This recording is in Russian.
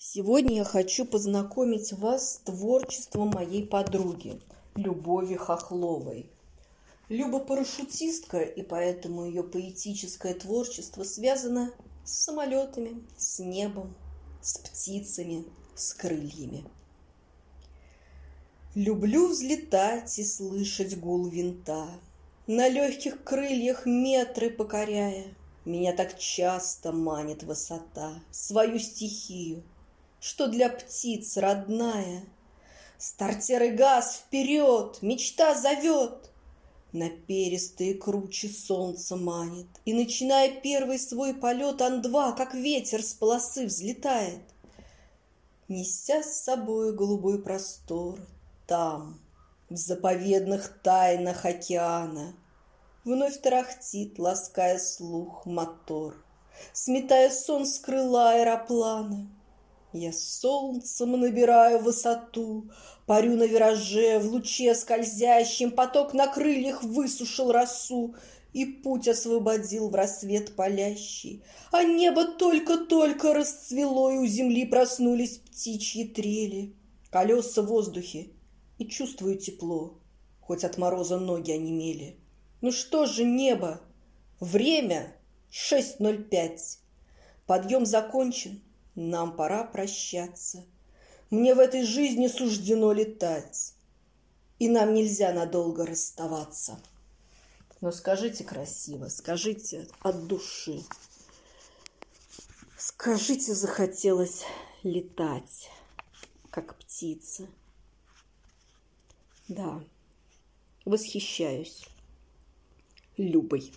Сегодня я хочу познакомить вас с творчеством моей подруги Любови Хохловой. Люба парашютистка, и поэтому ее поэтическое творчество связано с самолетами, с небом, с птицами, с крыльями. Люблю взлетать и слышать гул винта, На легких крыльях метры покоряя. Меня так часто манит высота, Свою стихию — что для птиц родная. Стартер и газ вперед, мечта зовет. На перистые круче солнце манит, И, начиная первый свой полет, Ан-2, как ветер с полосы, взлетает. Неся с собой голубой простор, Там, в заповедных тайнах океана, Вновь тарахтит, лаская слух, мотор, Сметая сон с крыла аэроплана — я солнцем набираю высоту, Парю на вираже, в луче скользящем, Поток на крыльях высушил росу И путь освободил в рассвет палящий. А небо только-только расцвело, И у земли проснулись птичьи трели. Колеса в воздухе, и чувствую тепло, Хоть от мороза ноги онемели. Ну что же небо? Время шесть ноль пять. Подъем закончен, нам пора прощаться. Мне в этой жизни суждено летать, и нам нельзя надолго расставаться. Но скажите красиво, скажите от души. Скажите, захотелось летать, как птица. Да, восхищаюсь Любой.